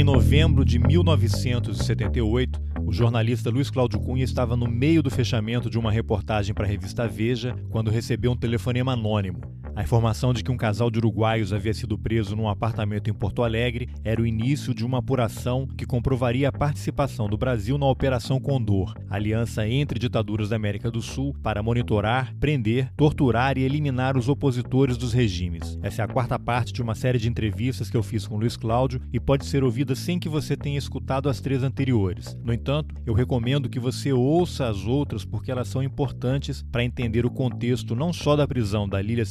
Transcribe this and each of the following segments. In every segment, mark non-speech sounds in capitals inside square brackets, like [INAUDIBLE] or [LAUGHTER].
Em novembro de 1978, o jornalista Luiz Cláudio Cunha estava no meio do fechamento de uma reportagem para a revista Veja quando recebeu um telefonema anônimo. A informação de que um casal de uruguaios havia sido preso num apartamento em Porto Alegre era o início de uma apuração que comprovaria a participação do Brasil na Operação Condor, aliança entre ditaduras da América do Sul para monitorar, prender, torturar e eliminar os opositores dos regimes. Essa é a quarta parte de uma série de entrevistas que eu fiz com Luiz Cláudio e pode ser ouvida sem que você tenha escutado as três anteriores. No entanto, eu recomendo que você ouça as outras porque elas são importantes para entender o contexto não só da prisão da Lília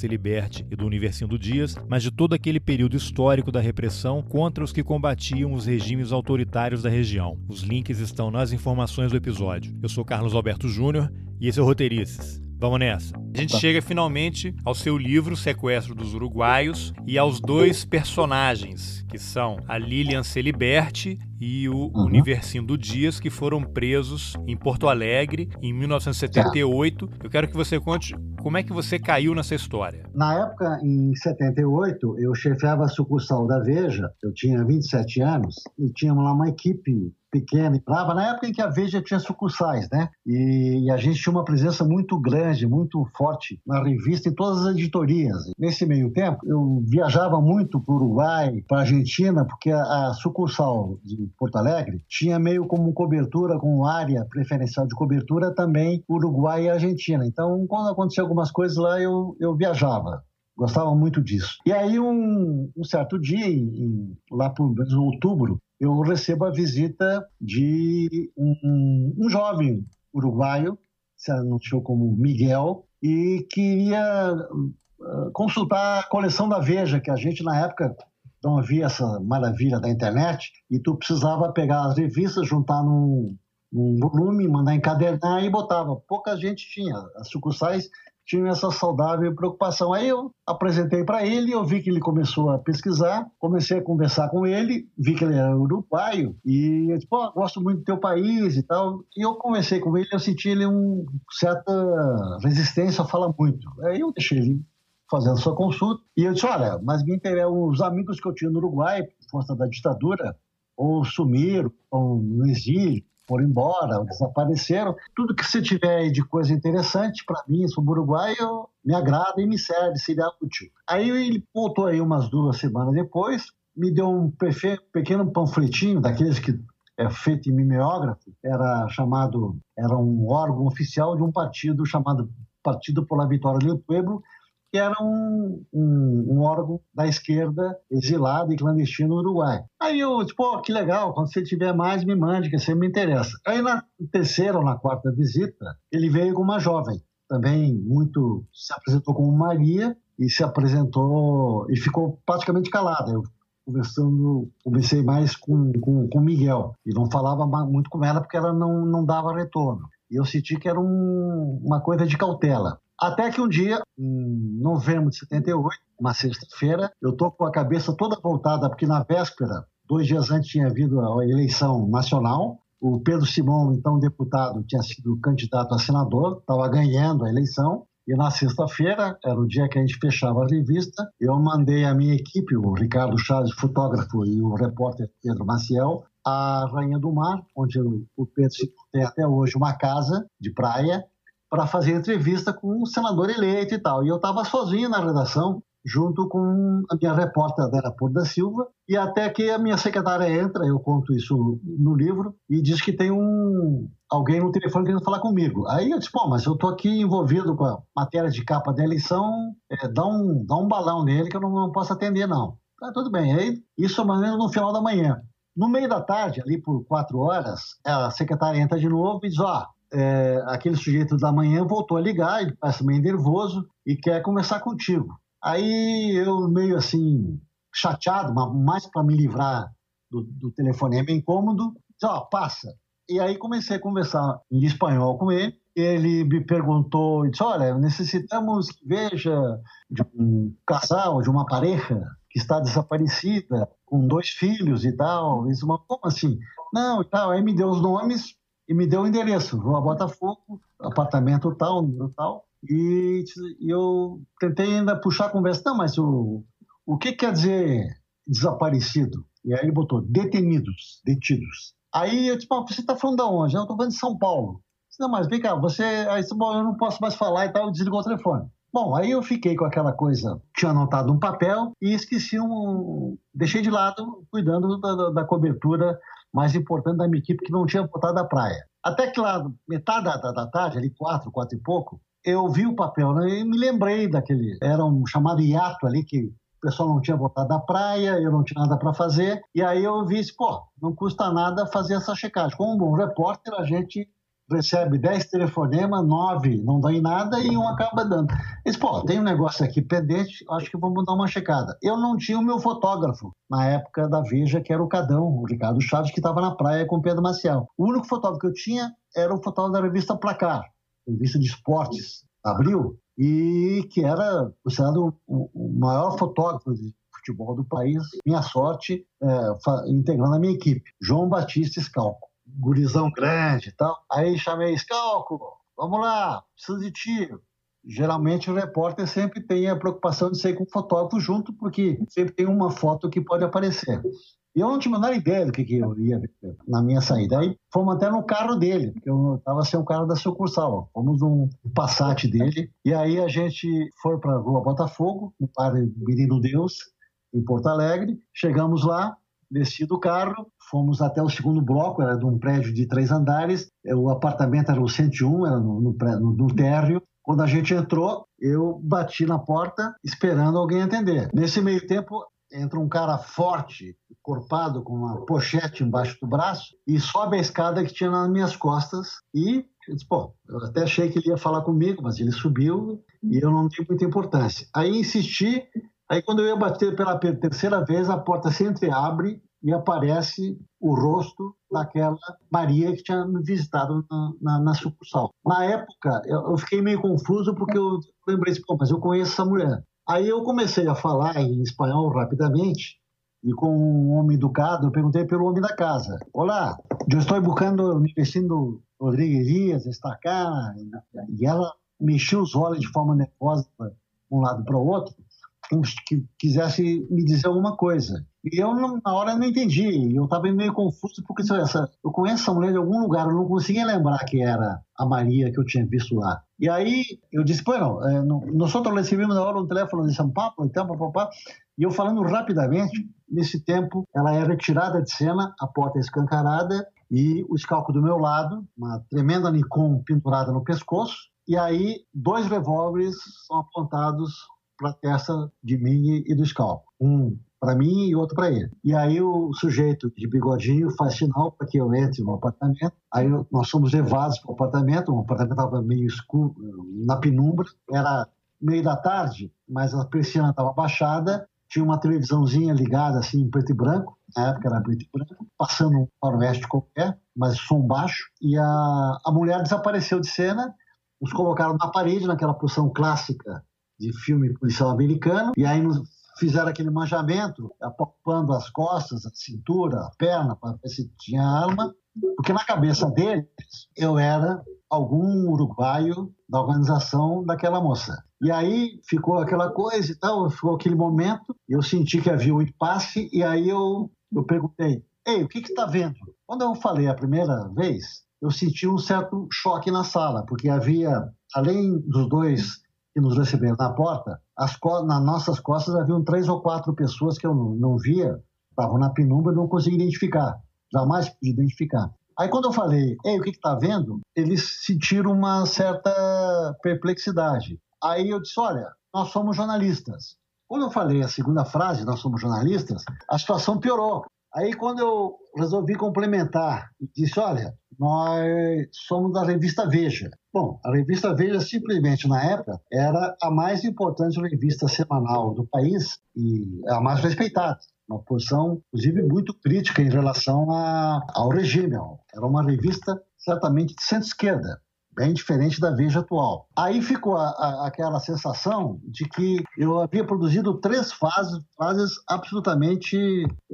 E do Universindo Dias, mas de todo aquele período histórico da repressão contra os que combatiam os regimes autoritários da região. Os links estão nas informações do episódio. Eu sou Carlos Alberto Júnior e esse é o Roteirices. Vamos nessa. A gente tá. chega finalmente ao seu livro Sequestro dos Uruguaios e aos dois personagens, que são a Lilian Celiberti e o uhum. Universindo Dias, que foram presos em Porto Alegre em 1978. Eu quero que você conte como é que você caiu nessa história. Na época, em 78, eu chefiava a sucursal da Veja, eu tinha 27 anos, e tínhamos lá uma equipe pequena e brava, na época em que a Veja tinha sucursais, né? E, e, a gente tinha uma presença muito grande, muito forte na revista em todas as editorias. Nesse meio tempo, eu viajava muito para o Uruguai, para a Argentina, porque a, a, sucursal de Porto Alegre tinha meio como cobertura, com área preferencial de cobertura também Uruguai e Argentina. Então, quando acontecia algumas coisas lá, eu, eu viajava gostava muito disso. E aí, um, um certo dia, em, lá por outubro, eu recebo a visita de um, um jovem uruguaio, se anunciou como Miguel, e queria uh, consultar a coleção da Veja, que a gente na época não havia essa maravilha da internet, e tu precisava pegar as revistas, juntar num, num volume, mandar encadernar e botava. Pouca gente tinha. As sucursais tinham essa saudável preocupação. Aí eu apresentei para ele, eu vi que ele começou a pesquisar, comecei a conversar com ele, vi que ele era uruguaio e eu disse, pô, gosto muito do teu país e tal. E eu conversei com ele, eu senti ele um certa resistência, fala muito. Aí eu deixei ele fazendo sua consulta e eu disse, olha, mas me interessa, os amigos que eu tinha no Uruguai, por força da ditadura, ou sumiram, ou no exílio, foram embora, desapareceram. Tudo que você tiver de coisa interessante para mim sobre o Uruguai, eu, me agrada e me serve, seria útil. Aí ele voltou aí umas duas semanas depois, me deu um pequeno panfletinho daqueles que é feito em mimeógrafo, era chamado, era um órgão oficial de um partido chamado Partido por la Vitória do Pueblo, que era um, um, um, órgão da esquerda exilado e clandestino no Uruguai. Aí eu disse, pô, que legal, quando você tiver mais, me mande, que você me interessa. Aí na terceira ou na quarta visita, ele veio com uma jovem, também muito, se apresentou como Maria e se apresentou e ficou praticamente calada. Eu conversando, conversei mais com, com, com Miguel e não falava muito com ela porque ela não, não dava retorno. E eu senti que era um, uma coisa de cautela. Até que um dia, em novembro de 78, uma sexta-feira, eu tô com a cabeça toda voltada, porque na véspera, dois dias antes, tinha havido a eleição nacional. O Pedro Simão, então deputado, tinha sido candidato a senador, estava ganhando a eleição. E na sexta-feira, era o dia que a gente fechava a revista, eu mandei a minha equipe, o Ricardo Chaves, fotógrafo, e o repórter Pedro Maciel, a Rainha do Mar, onde o Pedro tem até hoje uma casa de praia, para fazer entrevista com um senador eleito e tal. E eu estava sozinho na redação, junto com a minha repórter Adela Por da Silva, e até que a minha secretária entra, eu conto isso no livro, e diz que tem um alguém no telefone querendo falar comigo. Aí eu disse, pô, mas eu tô aqui envolvido com a matéria de capa da eleição, é, dá, um, dá um balão nele que eu não, não posso atender, não. Tá, tudo bem. Aí, isso mais ou menos no final da manhã. No meio da tarde, ali por quatro horas, a secretária entra de novo e diz, ó, oh, é, aquele sujeito da manhã voltou a ligar, ele parece meio nervoso e quer conversar contigo. Aí eu meio assim, chateado, mas mais para me livrar do, do telefonema incômodo, disse, ó, oh, passa. E aí comecei a conversar em espanhol com ele, ele me perguntou, disse, olha, necessitamos que veja de um casal, de uma pareja que está desaparecida, com dois filhos e tal. Isso, como assim? Não, e tal. Aí me deu os nomes, e me deu o endereço, Rua Botafogo, apartamento tal, número tal. E, eu tentei ainda puxar a conversa. Não, mas o, o que quer dizer desaparecido? E aí ele botou detenidos, detidos. Aí eu disse, você está falando de onde? Eu estou falando de São Paulo. Disse, não, mas vem cá, você. Aí disse, bom, eu não posso mais falar e tal, desligou o telefone. Bom, aí eu fiquei com aquela coisa, tinha anotado um papel e esqueci um. Deixei de lado, cuidando da, da cobertura mais importante da minha equipe, que não tinha voltado à praia. Até que lá, metade da, da, da tarde, ali quatro, quatro e pouco, eu vi o papel né, e me lembrei daquele. Era um chamado hiato ali que o pessoal não tinha voltado da praia, eu não tinha nada para fazer. E aí eu vi, pô, não custa nada fazer essa checagem. Como um bom repórter, a gente recebe 10 telefonemas, 9 não dá em nada e um acaba dando. Diz, pô, tem um negócio aqui pendente, acho que vamos dar uma checada. Eu não tinha o meu fotógrafo na época da Veja, que era o Cadão, o Ricardo Chaves, que estava na praia com o Pedro Maciel. O único fotógrafo que eu tinha era o fotógrafo da revista Placar, revista de esportes, Abril, e que era considerado o, o maior fotógrafo de futebol do país, minha sorte, é, integrando a minha equipe, João Batista Scalco gurizão grande e tal. Aí chamei Scalco, vamos lá, preciso de tiro. Geralmente o repórter sempre tem a preocupação de ser com o fotógrafo junto, porque sempre tem uma foto que pode aparecer. E eu não tinha a menor ideia do que, que eu ia ver na minha saída. Aí fomos até no carro dele, porque eu estava sem o carro da sucursal. Fomos num Passat dele. E aí a gente foi para a Rua Botafogo, no Padre Menino Deus, em Porto Alegre. Chegamos lá, desci do carro, fomos até o segundo bloco, era de um prédio de três andares, o apartamento era o 101, era no, no, no, no térreo. Quando a gente entrou, eu bati na porta esperando alguém atender. Nesse meio tempo, entra um cara forte, corpado, com uma pochete embaixo do braço, e sobe a escada que tinha nas minhas costas. E eu disse, pô, eu até achei que ele ia falar comigo, mas ele subiu e eu não dei muita importância. Aí insisti, Aí, quando eu ia bater pela terceira vez, a porta se entreabre e aparece o rosto daquela Maria que tinha me visitado na, na, na sucursal. Na época, eu, eu, fiquei meio confuso porque eu lembrei, pô, mas eu conheço essa mulher. Aí eu comecei a falar em espanhol rapidamente e com um homem educado, eu perguntei pelo homem da casa. Olá, eu estou buscando, me vestindo Rodrigues Dias, está cá. E ela mexeu os olhos de forma nervosa de um lado para o outro que quisesse me dizer alguma coisa. E eu, na hora, não entendi. Eu estava meio confuso, porque essa, eu conheço essa mulher de algum lugar, eu não conseguia lembrar que era a Maria que eu tinha visto lá. E aí eu disse, bueno, eh, nós recebemos agora um telefone de São Paulo, então, papapá. E eu falando rapidamente, nesse tempo, ela é retirada de cena, a porta é escancarada e o escalco do meu lado, uma tremenda Nikon pendurada no pescoço. E aí, dois revólveres são apontados para a testa de mim e do Scalpo. Um para mim e outro para ele. E aí o sujeito de bigodinho faz sinal para que eu entre no apartamento. Aí nós somos levados para o apartamento. O apartamento estava meio escuro, na penumbra. Era meio da tarde, mas a persiana estava baixada. Tinha uma televisãozinha ligada assim em preto e branco. Na época era preto e branco, passando um faroeste qualquer, mas som baixo. E a, a mulher desapareceu de cena. Nos colocaram na parede, naquela posição clássica de filme policial americano, e aí nos fizeram aquele manjamento, apalpando as costas, a cintura, a perna, para ver se tinha arma, porque na cabeça deles eu era algum uruguaio da organização daquela moça. E aí ficou aquela coisa e tal, ficou aquele momento, eu senti que havia um impasse, e aí eu, eu perguntei, ei, o que está vendo? Quando eu falei a primeira vez, eu senti um certo choque na sala, porque havia, além dos dois que nos receberam na porta, as, nas nossas costas haviam três ou quatro pessoas que eu não, via, estavam na penumbra e não conseguia identificar, jamais pude identificar. Aí quando eu falei, ei, o que está vendo? Eles sentiram uma certa perplexidade. Aí eu disse, olha, nós somos jornalistas. Quando eu falei a segunda frase, nós somos jornalistas, a situação piorou. Aí quando eu resolvi complementar disse, olha, nós somos da revista Veja. Bom, a revista Veja simplesmente na época era a mais importante revista semanal do país e a mais respeitada. Uma posição, inclusive, muito crítica em relação a, ao regime. Era uma revista certamente de centro-esquerda bem diferente da Veja atual. Aí ficou a, a, aquela sensação de que eu havia produzido três fases, fases absolutamente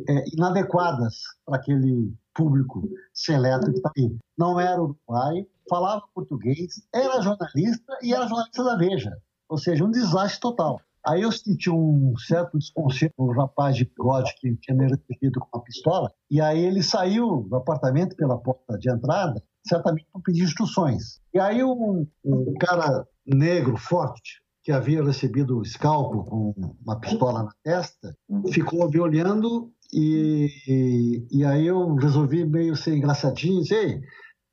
é, inadequadas para aquele público seleto que está aí. Não era uruguai, falava português, era jornalista e era jornalista da Veja. Ou seja, um desastre total. Aí eu senti um certo desconcerto no rapaz de bigode que tinha me recebido com uma pistola, e aí ele saiu do apartamento pela porta de entrada, certamente para pedir instruções. E aí um, um cara negro, forte, que havia recebido o escalpo com uma pistola na testa, ficou me olhando e, e, e aí eu resolvi meio ser engraçadinho, dizer,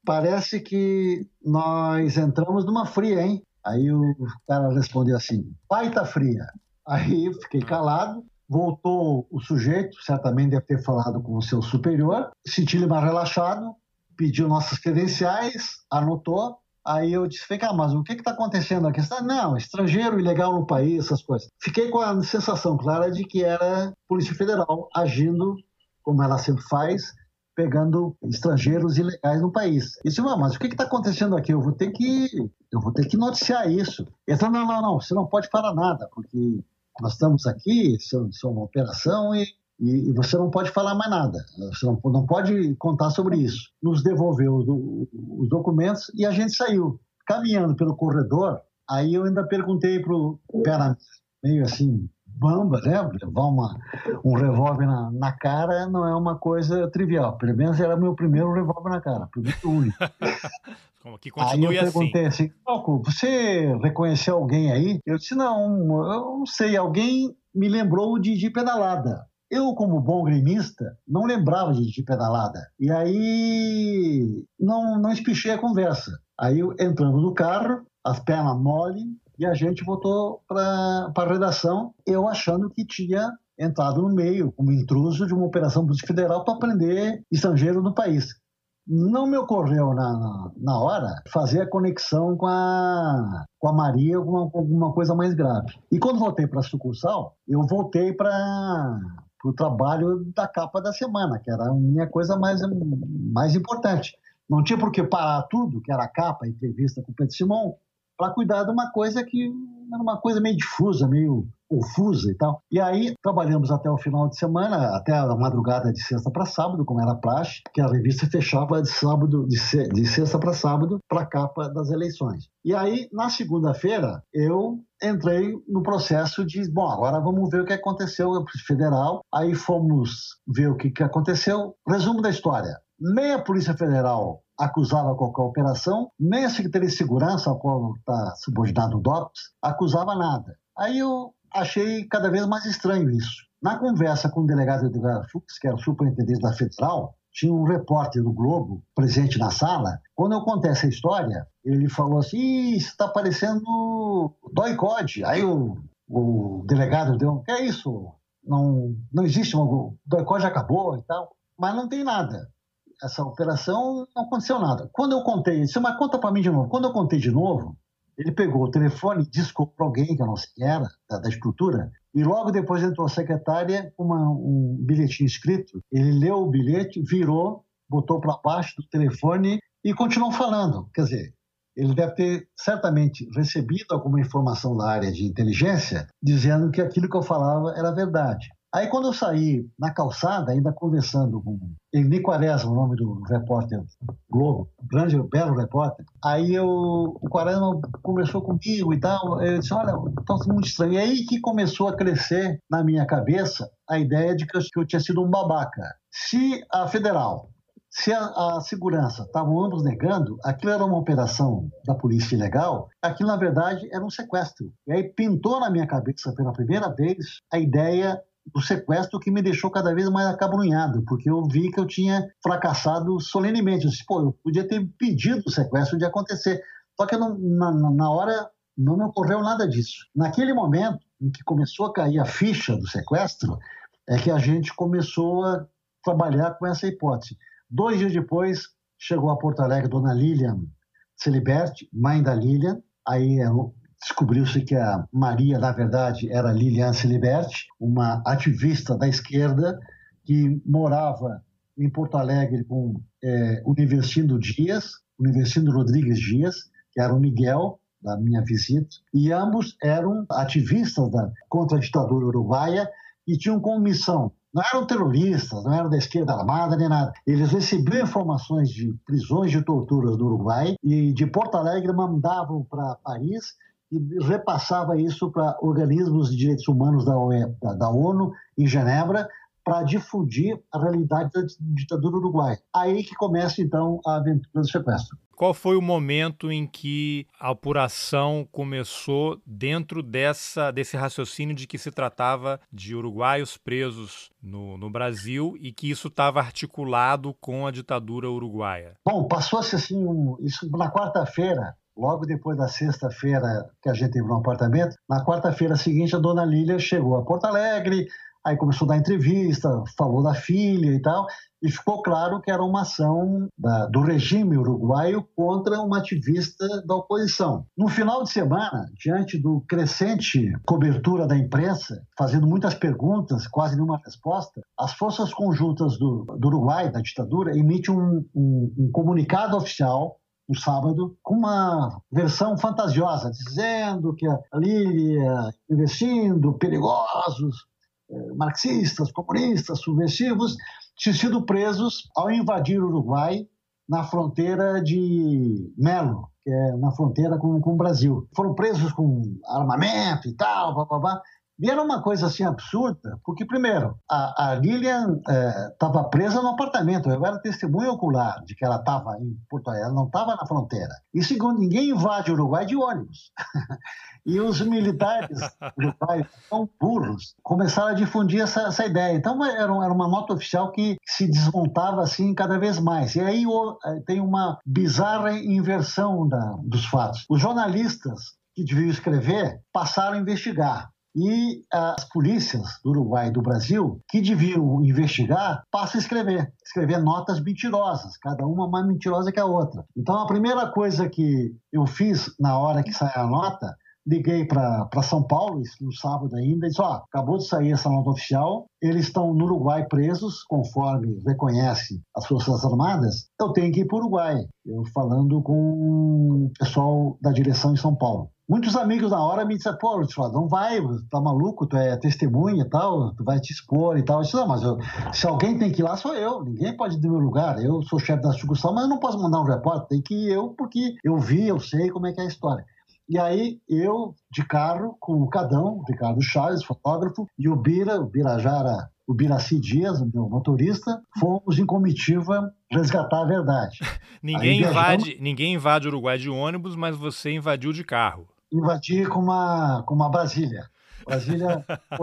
parece que nós entramos numa fria, hein? Aí o cara respondeu assim: pai tá fria. Aí eu fiquei calado. Voltou o sujeito, certamente deve ter falado com o seu superior, senti-lhe mais relaxado, pediu nossas credenciais, anotou. Aí eu disse: cá, mas o que está acontecendo aqui? Não, estrangeiro ilegal no país, essas coisas. Fiquei com a sensação clara de que era Polícia Federal agindo como ela sempre faz, pegando estrangeiros ilegais no país. E disse, mas o que está acontecendo aqui? Eu vou ter que, eu vou ter que noticiar isso. Ele falou, não, não, não, você não pode falar nada, porque nós estamos aqui, isso, é uma operação e, e, e, você não pode falar mais nada. Você não, não pode contar sobre isso. Nos devolveu os documentos e a gente saiu. Caminhando pelo corredor, aí eu ainda perguntei para o pera meio assim, bamba, né? Levar uma, um revólver na, na, cara não é uma coisa trivial. Pelo menos era meu primeiro revólver na cara, primeiro único. Como que continue aí eu assim. perguntei assim, Toco, você reconheceu alguém aí? Eu disse, não, eu não sei, alguém me lembrou de Didi Pedalada. Eu, como bom gremista, não lembrava de Didi Pedalada. E aí não, não espichei a conversa. Aí, entrando no carro, as pernas mole, e a gente voltou para a redação, eu achando que tinha entrado no meio, como intruso de uma operação política federal para prender estrangeiro no país. Não me ocorreu na, na hora fazer a conexão com a, com a Maria com alguma coisa mais grave. E quando voltei para a sucursal, eu voltei para o trabalho da capa da semana, que era a minha coisa mais, mais importante. Não tinha por que parar tudo, que era a capa, a entrevista com o Pedro Simão, para cuidar de uma coisa que era uma coisa meio difusa, meio confusa e tal. E aí trabalhamos até o final de semana, até a madrugada de sexta para sábado, como era praxe, que a revista fechava de sábado de, de sexta para sábado para a capa das eleições. E aí na segunda-feira eu entrei no processo de, bom, agora vamos ver o que aconteceu federal. Aí fomos ver o que, que aconteceu. Resumo da história. Nem a Polícia Federal acusava qualquer operação, nem a Secretaria de Segurança, ao qual está subordinado o DOPS, acusava nada. Aí eu achei cada vez mais estranho isso. Na conversa com o delegado Edgar Fux, que era o superintendente da Federal, tinha um repórter do Globo presente na sala. Quando eu contei essa história, ele falou assim: está parecendo dói code. Aí o, o delegado deu: que é isso? Não, não existe, o dói code acabou e tal. Mas não tem nada essa operação, não aconteceu nada. Quando eu contei, isso mas conta para mim de novo. Quando eu contei de novo, ele pegou o telefone, discou para alguém que eu não sei quem era, da, da, estrutura, e logo depois entrou a secretária com um bilhetinho escrito. Ele leu o bilhete, virou, botou para baixo do telefone e continuou falando. Quer dizer, ele deve ter certamente recebido alguma informação da área de inteligência dizendo que aquilo que eu falava era verdade. Aí quando eu saí na calçada, ainda conversando com Eli Quaresma, o nome do repórter Globo, grande, belo repórter, aí eu, o Quaresma conversou comigo e tal, eu disse, olha, está muito estranho. E aí que começou a crescer na minha cabeça a ideia de que eu, que eu tinha sido um babaca. Se a federal se a, a, segurança estavam ambos negando, aquilo era uma operação da polícia ilegal, aquilo na verdade era um sequestro. E aí pintou na minha cabeça pela primeira vez a ideia do sequestro que me deixou cada vez mais acabrunhado, porque eu vi que eu tinha fracassado solenemente. Eu disse, pô, eu podia ter pedido o sequestro de acontecer. Só que não, na, na hora não me ocorreu nada disso. Naquele momento em que começou a cair a ficha do sequestro, é que a gente começou a trabalhar com essa hipótese. Dois dias depois, chegou a Porto Alegre Dona Lilian Celiberti, mãe da Lilian, aí é descobriu-se que a Maria, na verdade, era Lilian Celiberti, uma ativista da esquerda que morava em Porto Alegre com é, Universindo Dias, Universindo Rodrigues Dias, que era o Miguel, da minha visita, e ambos eram ativistas da, contra a ditadura uruguaia e tinham como missão não eram terroristas, não eram da esquerda armada nem nada. Eles recebiam informações de prisões de torturas do Uruguai e de Porto Alegre mandavam para Paris e repassava isso para organismos de direitos humanos da, da, da ONU em Genebra para difundir a realidade da ditadura uruguaia. Aí que começa então a aventura do sequestro. Qual foi o momento em que a apuração começou dentro dessa, desse raciocínio de que se tratava de uruguaios presos no, no Brasil e que isso estava articulado com a ditadura uruguaia? Bom, passou-se assim, um, isso na quarta-feira, Logo depois da sexta-feira que a gente teve no apartamento, na quarta-feira seguinte a dona Lília chegou a Porto Alegre, Aí começou a dar entrevista, falou da filha e tal, e ficou claro que era uma ação da, do regime uruguaio contra uma ativista da oposição. No final de semana, diante do crescente cobertura da imprensa, fazendo muitas perguntas, quase nenhuma resposta, as forças conjuntas do, do Uruguai, da ditadura, emitem um, um, um comunicado oficial no sábado, com uma versão fantasiosa, dizendo que a investindo, perigosos, eh, marxistas, comunistas, subversivos, tinham sido presos ao invadir o Uruguai na fronteira de Melo, que é na fronteira com, com o Brasil. Foram presos com armamento e tal, blá, blá, blá. E era uma coisa assim absurda, porque, primeiro, a, a Lilian estava é, presa no apartamento. Eu era testemunha ocular de que ela estava em Porto Alegre, ela não estava na fronteira. E, segundo, ninguém invade o Uruguai de ônibus. [LAUGHS] e os militares uruguaios, tão burros, começaram a difundir essa, essa ideia. Então, era, era uma nota oficial que se desmontava assim cada vez mais. E aí é, tem uma bizarra inversão da, dos fatos. Os jornalistas que deviam escrever passaram a investigar e as polícias do Uruguai e do Brasil, que deviam investigar, passam a escrever, escrever notas mentirosas, cada uma mais mentirosa que a outra. Então, a primeira coisa que eu fiz na hora que saiu a nota, liguei para São Paulo, isso no sábado ainda, e disse: Ó, acabou de sair essa nota oficial, eles estão no Uruguai presos, conforme reconhece as Forças Armadas, eu tenho que ir para o Uruguai. Eu falando com o pessoal da direção em São Paulo. Muitos amigos na hora me disseram, pô, não vai, tá maluco, tu é testemunha e tal, tu vai te expor e tal. Eu disse, não, mas eu, se alguém tem que ir lá, sou eu. Ninguém pode ir do meu lugar. Eu sou chefe da sucursal, mas eu não posso mandar um repórter. Tem que ir eu, porque eu vi, eu sei como é que é a história. E aí eu, de carro, com o Cadão, Ricardo Chaves, fotógrafo, e o Bira, o Birajara, o Biraci Dias, o meu motorista, fomos em comitiva resgatar a verdade. [LAUGHS] ninguém, invade, ninguém invade o Uruguai de ônibus, mas você invadiu de carro invadir com uma, com uma Brasília. Brasília [LAUGHS]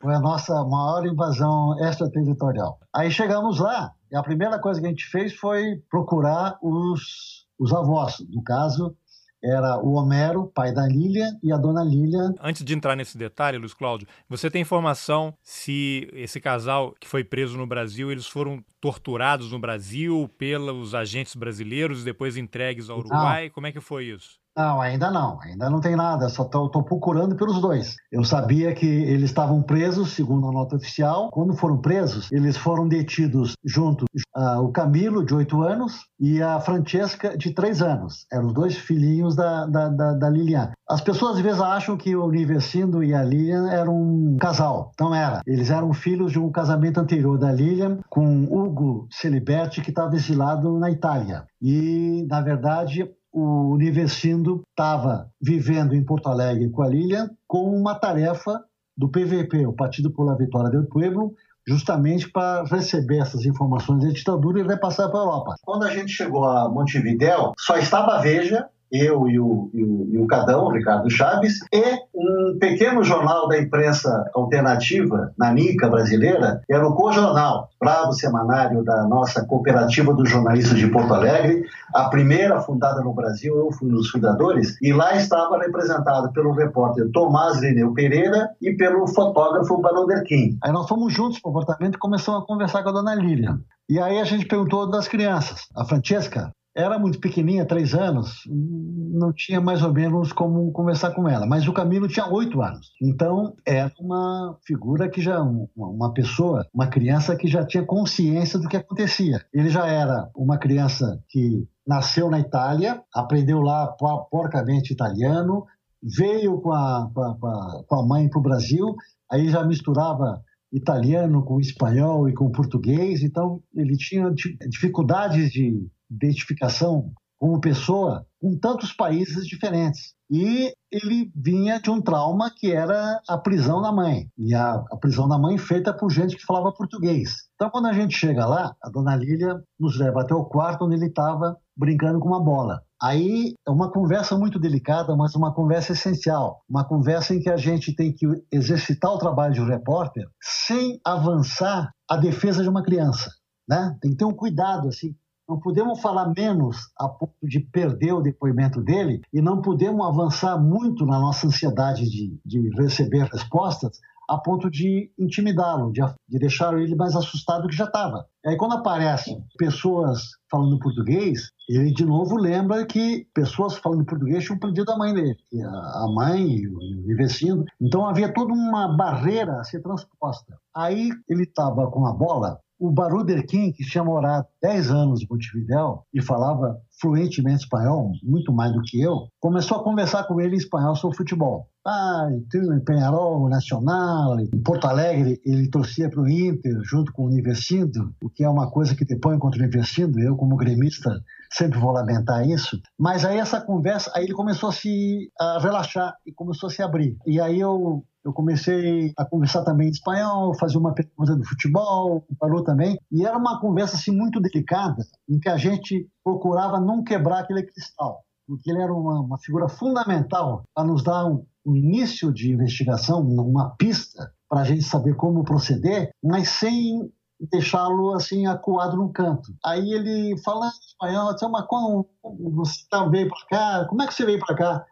foi a nossa maior invasão extraterritorial. Aí chegamos lá e a primeira coisa que a gente fez foi procurar os, os avós. No caso, era o Homero, pai da Lília, e a dona Lília. Antes de entrar nesse detalhe, Luiz Cláudio, você tem informação se esse casal que foi preso no Brasil, eles foram torturados no Brasil pelos agentes brasileiros e depois entregues ao Uruguai? Não. Como é que foi isso? Não, ainda não, ainda não tem nada, só estou procurando pelos dois. Eu sabia que eles estavam presos, segundo a nota oficial. Quando foram presos, eles foram detidos junto uh, o Camilo, de 8 anos, e a Francesca, de 3 anos. Eram os dois filhinhos da, da, da, da Lilian. As pessoas às vezes acham que o Universindo e a Lilian eram um casal. Não era. Eles eram filhos de um casamento anterior da Lilian com Hugo Celiberti, que estava exilado na Itália. E, na verdade, o Universindo estava vivendo em Porto Alegre com a Lilian com uma tarefa do PVP, o Partido por la Vitória do Pueblo, justamente para receber essas informações da ditadura e repassar para a Europa. Quando a gente chegou a Montevidéu, só estava a Veja eu e o, e o, e o Cadão, Ricardo Chaves, e um pequeno jornal da imprensa alternativa, na Nica brasileira, era o Cojornal, bravo semanário da nossa cooperativa dos jornalistas de Porto Alegre, a primeira fundada no Brasil, eu fui um dos fundadores, e lá estava representado pelo repórter Tomás Lineu Pereira e pelo fotógrafo Derquim. Aí nós fomos juntos para o apartamento e começamos a conversar com a dona Lília. E aí a gente perguntou das crianças. A Francesca, era muito pequenininha, três anos, não tinha mais ou menos como conversar com ela. Mas o Camilo tinha oito anos. Então, era uma figura que já, uma pessoa, uma criança que já tinha consciência do que acontecia. Ele já era uma criança que nasceu na Itália, aprendeu lá porcamente italiano, veio com a, com a, com a mãe para o Brasil, aí já misturava italiano com espanhol e com português, então ele tinha dificuldades de identificação como pessoa com tantos países diferentes. E ele vinha de um trauma que era a prisão da mãe. E a, a, prisão da mãe feita por gente que falava português. Então, quando a gente chega lá, a dona Lília nos leva até o quarto onde ele estava brincando com uma bola. Aí é uma conversa muito delicada, mas uma conversa essencial. Uma conversa em que a gente tem que exercitar o trabalho de um repórter sem avançar a defesa de uma criança. Né? Tem que ter um cuidado, assim, não podemos falar menos a ponto de perder o depoimento dele e não podemos avançar muito na nossa ansiedade de, de receber respostas a ponto de intimidá-lo, de, de deixar ele mais assustado do que já estava. Aí quando aparecem pessoas falando português, ele de novo lembra que pessoas falando português tinham perdido a mãe dele, a mãe e o vizinho. Então havia toda uma barreira a ser transposta. Aí ele estava com a bola o Baruder King, que tinha morado 10 anos em Montevideo e falava fluentemente espanhol, muito mais do que eu, começou a conversar com ele em espanhol sobre futebol. Ah, em Penharol, Nacional, em Porto Alegre, ele torcia para o Inter junto com o Universindo, o que é uma coisa que depõe contra o Universindo, eu como gremista sempre vou lamentar isso. Mas aí essa conversa, aí ele começou a se a relaxar e começou a se abrir. E aí eu eu comecei a conversar também em espanhol, fazer uma pergunta do futebol, falou também, e era uma conversa assim muito delicada, em que a gente procurava não quebrar aquele cristal, porque ele era uma, uma figura fundamental para nos dar um, um início de investigação, uma pista para a gente saber como proceder, mas sem deixá-lo assim acuado num canto. Aí ele falando espanhol, disse, mas como você tá, veio para cá? Como é que você veio para cá?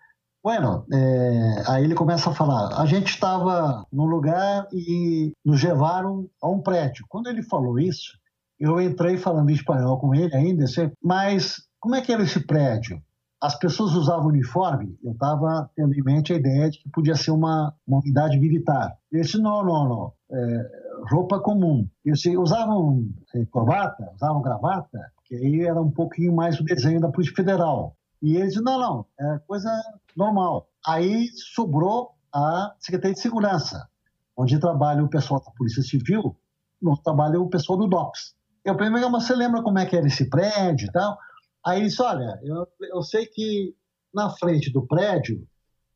Bueno, é, aí ele começa a falar. A gente estava num lugar e nos levaram a um prédio. Quando ele falou isso, eu entrei falando espanhol com ele ainda, mas como é que era esse prédio? As pessoas usavam uniforme, eu estava tendo em mente a ideia de que podia ser uma, uma unidade militar. Ele disse, não, não, não, é, roupa comum. Disse, usavam é, corbata, usavam gravata, que aí era um pouquinho mais o desenho da Polícia Federal. E ele disse, não, não, é coisa normal. Aí sobrou a Secretaria de Segurança, onde trabalha o pessoal da Polícia Civil, onde trabalha o pessoal do DOPS. Eu perguntei, mas você lembra como é que era esse prédio e tal? Aí ele disse, olha, eu, eu sei que na frente do prédio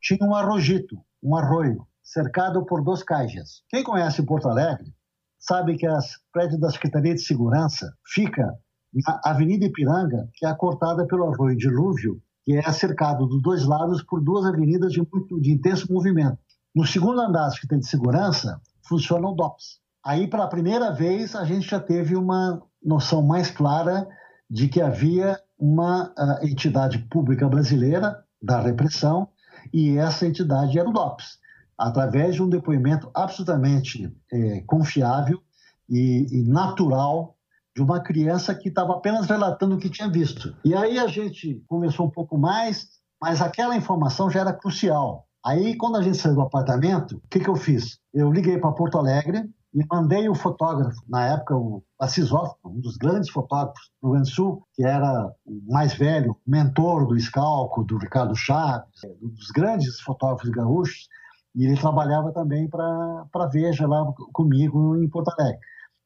tinha um arrojito, um arroio, cercado por dois caixas. Quem conhece Porto Alegre sabe que as prédios da Secretaria de Segurança fica na Avenida Ipiranga, que é cortada pelo arroio Dilúvio, que é cercado dos dois lados por duas avenidas de, muito, de intenso movimento. No segundo andar que tem de segurança, funciona o DOPS. Aí, pela primeira vez, a gente já teve uma noção mais clara de que havia uma uh, entidade pública brasileira da repressão e essa entidade era o DOPS, através de um depoimento absolutamente eh, confiável e, e natural de uma criança que estava apenas relatando o que tinha visto. E aí a gente conversou um pouco mais, mas aquela informação já era crucial. Aí, quando a gente saiu do apartamento, o que, que eu fiz? Eu liguei para Porto Alegre e mandei o fotógrafo, na época o Assis Hoffman, um dos grandes fotógrafos do Rio Grande do Sul, que era o mais velho, mentor do Scalco, do Ricardo Chaves, um dos grandes fotógrafos gaúchos, e ele trabalhava também para a Veja lá comigo em Porto Alegre.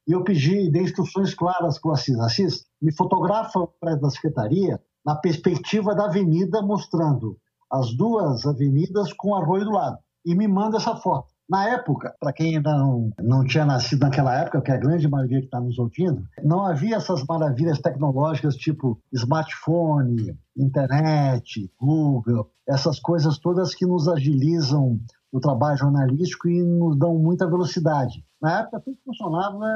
E eu pedi, dei instruções claras para o Assis. Assis, me fotografa o prédio da secretaria na perspectiva da avenida, mostrando as duas avenidas com o arroio do lado. E me manda essa foto. Na época, para quem ainda não, não tinha nascido naquela época, que é a grande maioria que está nos ouvindo, não havia essas maravilhas tecnológicas tipo smartphone, internet, Google, essas coisas todas que nos agilizam o trabalho jornalístico e nos dão muita velocidade. Na época, tudo funcionava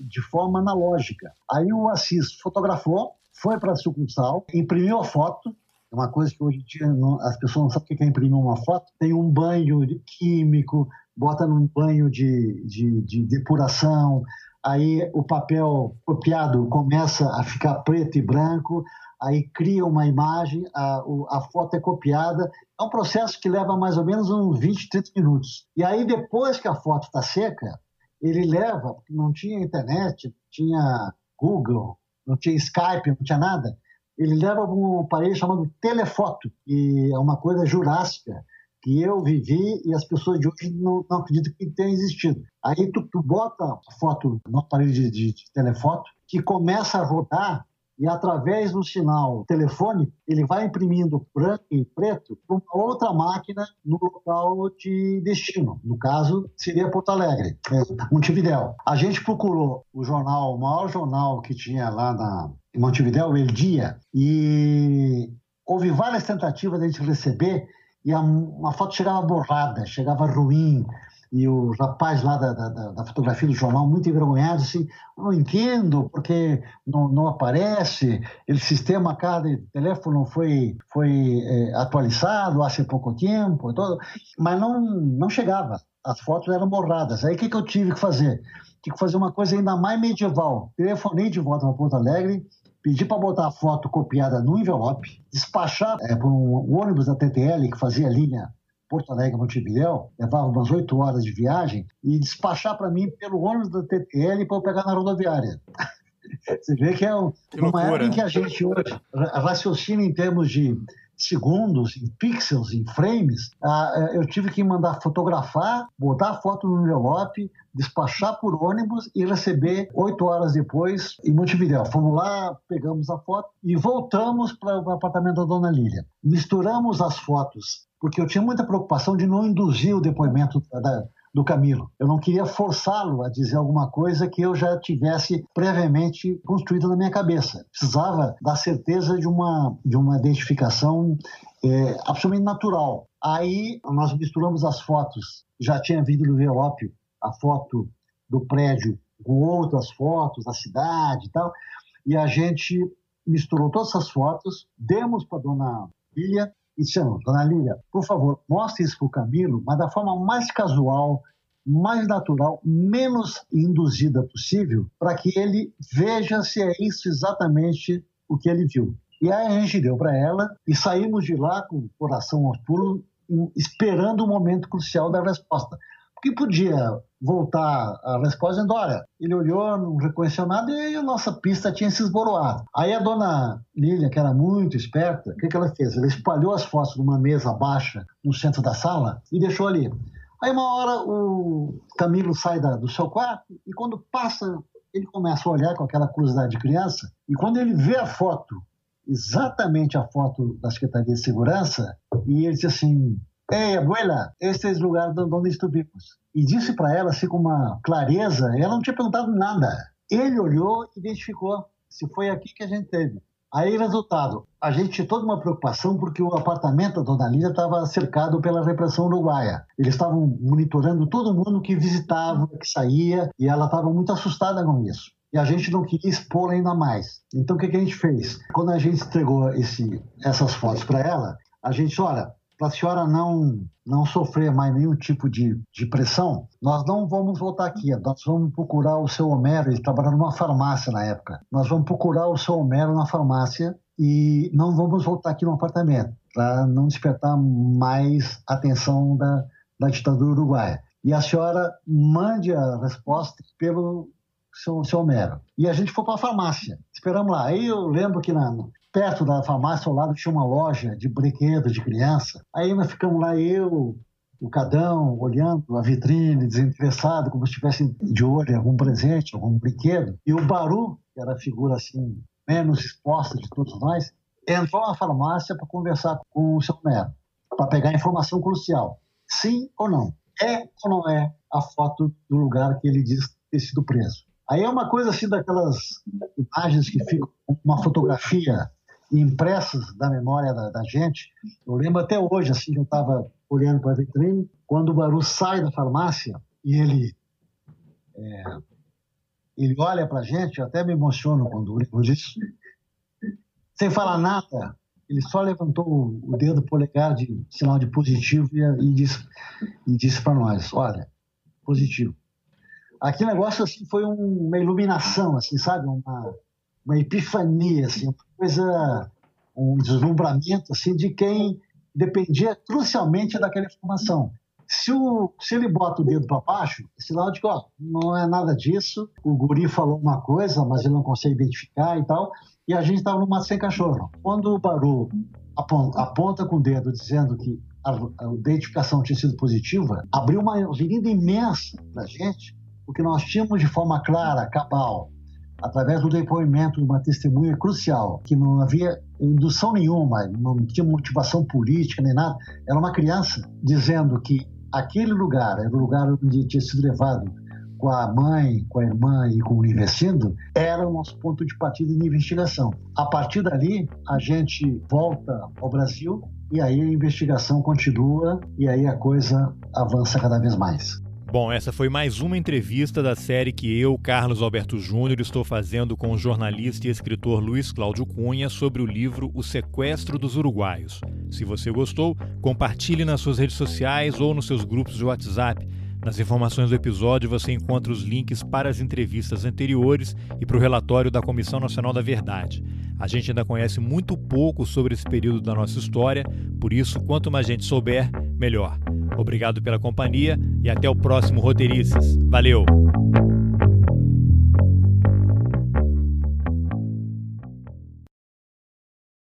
de forma analógica. Aí o Assis fotografou, foi para a sucursal, imprimiu a foto, é uma coisa que hoje em dia não, as pessoas não sabem o que é imprimir uma foto. Tem um banho químico, bota num banho de, de, de depuração, aí o papel copiado começa a ficar preto e branco, aí cria uma imagem, a, a foto é copiada. É um processo que leva mais ou menos uns 20, 30 minutos. E aí, depois que a foto está seca, ele leva, porque não tinha internet, tinha Google, não tinha Skype, não tinha nada, ele leva um aparelho chamado telefoto, que é uma coisa jurássica, que eu vivi e as pessoas de hoje não, não acreditam que tenha existido. Aí tu, tu bota a foto no aparelho de, de, de telefoto, que começa a rodar e através do sinal telefônico, ele vai imprimindo branco e preto para uma outra máquina no local de destino. No caso, seria Porto Alegre, Montevidéu. A gente procurou o jornal, o maior jornal que tinha lá na, em Montevidéu, o El Dia, e houve várias tentativas de a gente receber e a, a foto chegava borrada, chegava ruim, e o rapaz lá da, da, da, fotografia do jornal, muito envergonhado, assim, não entendo porque não, não aparece, o sistema cada telefone foi, foi é, atualizado há pouco tempo, todo, mas não, não chegava, as fotos eram borradas. Aí o que, que eu tive que fazer? Tive que fazer uma coisa ainda mais medieval. Telefonei de volta para Porto Alegre, pedi para botar a foto copiada no envelope, despachar é, por um ônibus da TTL que fazia linha Porto Alegre, Montevidéu, levava umas oito horas de viagem, e despachar para mim pelo ônibus da TTL para eu pegar na rodoviária. [LAUGHS] Você vê que é um, que uma época em que a gente hoje raciocina em termos de segundos, em pixels, em frames, ah, é, eu tive que mandar fotografar, botar a foto no envelope, despachar por ônibus e receber oito horas depois em Montevidéu. Fomos lá, pegamos a foto e voltamos para o apartamento da Dona Lília. Misturamos as fotos porque eu tinha muita preocupação de não induzir o depoimento da, do Camilo. Eu não queria forçá-lo a dizer alguma coisa que eu já tivesse previamente construído na minha cabeça. Precisava da certeza de uma, de uma identificação é, absolutamente natural. Aí nós misturamos as fotos. Já tinha vindo no envelope a foto do prédio com outras fotos da cidade e tal. E a gente misturou todas essas fotos, demos para dona Lilia e dissemos, dona Lília, por favor, mostre isso para o Camilo, mas da forma mais casual, mais natural, menos induzida possível, para que ele veja se é isso exatamente o que ele viu. E aí a gente deu para ela e saímos de lá com o coração aos pulos, esperando o momento crucial da resposta que podia voltar a resposta dizendo, olha, ele olhou, não reconheceu nada e a nossa pista tinha se esboroado. Aí a dona Lília, que era muito esperta, o que, que ela fez? Ela espalhou as fotos numa mesa baixa no centro da sala e deixou ali. Aí uma hora o Camilo sai da, do seu quarto e quando passa, ele começa a olhar com aquela curiosidade de criança e quando ele vê a foto, exatamente a foto da Secretaria de Segurança, e ele diz assim, Ei, abuela, este é o lugar onde estuvimos. E disse para ela, assim, com uma clareza, ela não tinha perguntado nada. Ele olhou e identificou se foi aqui que a gente teve. Aí, resultado, a gente tinha toda uma preocupação porque o apartamento da Dona Lília estava cercado pela repressão uruguaia. Eles estavam monitorando todo mundo que visitava, que saía, e ela estava muito assustada com isso. E a gente não queria expor ainda mais. Então, o que, que a gente fez? Quando a gente entregou esse, essas fotos para ela, a gente, olha, para a senhora não, não sofrer mais nenhum tipo de, de pressão, nós não vamos voltar aqui. Nós vamos procurar o seu Homero, ele trabalhava numa farmácia na época. Nós vamos procurar o seu Homero na farmácia e não vamos voltar aqui no apartamento, para não despertar mais atenção da, da ditadura uruguaia. E a senhora mande a resposta pelo seu, seu Homero. E a gente foi para a farmácia. Esperamos lá. Aí eu lembro que na, perto da farmácia ao lado tinha uma loja de brinquedos de criança. Aí nós ficamos lá, eu, o Cadão, olhando a vitrine, desinteressado, como se estivesse de olho em algum presente, algum brinquedo. E o Baru, que era a figura assim, menos exposta de todos nós, entrou na farmácia para conversar com o seu Mero, para pegar informação crucial. Sim ou não? É ou não é a foto do lugar que ele diz ter sido preso? Aí é uma coisa assim daquelas imagens que ficam uma fotografia impressas da memória da, da, gente. Eu lembro até hoje, assim, que eu estava olhando para a vitrine, quando o Baru sai da farmácia e ele, é, ele olha para a gente, eu até me emociono quando lembro disso, sem falar nada, ele só levantou o dedo polegar de sinal de positivo e, e disse, e disse para nós, olha, positivo. Aquele negócio assim foi um, uma iluminação, assim, sabe? Uma, uma epifania, assim, coisa, um deslumbramento assim, de quem dependia crucialmente daquela informação. Se, o, se ele bota o dedo para baixo, é sinal de ó, não é nada disso, o guri falou uma coisa, mas ele não consegue identificar e tal, e a gente estava no mato sem cachorro. Quando o Baru aponta, aponta com o dedo dizendo que a, a identificação tinha sido positiva, abriu uma avenida imensa para gente, porque nós tínhamos de forma clara, cabal, através do depoimento de uma testemunha crucial, que não havia indução nenhuma, não tinha motivação política nem nada, era uma criança dizendo que aquele lugar era o lugar onde tinha sido levado com a mãe, com a irmã e com o Universindo, era o nosso ponto de partida de investigação. A partir dali, a gente volta ao Brasil e aí a investigação continua e aí a coisa avança cada vez mais. Bom, essa foi mais uma entrevista da série que eu, Carlos Alberto Júnior, estou fazendo com o jornalista e escritor Luiz Cláudio Cunha sobre o livro O Sequestro dos Uruguaios. Se você gostou, compartilhe nas suas redes sociais ou nos seus grupos de WhatsApp. Nas informações do episódio você encontra os links para as entrevistas anteriores e para o relatório da Comissão Nacional da Verdade. A gente ainda conhece muito pouco sobre esse período da nossa história, por isso, quanto mais gente souber, melhor. Obrigado pela companhia e até o próximo Roteirices. Valeu!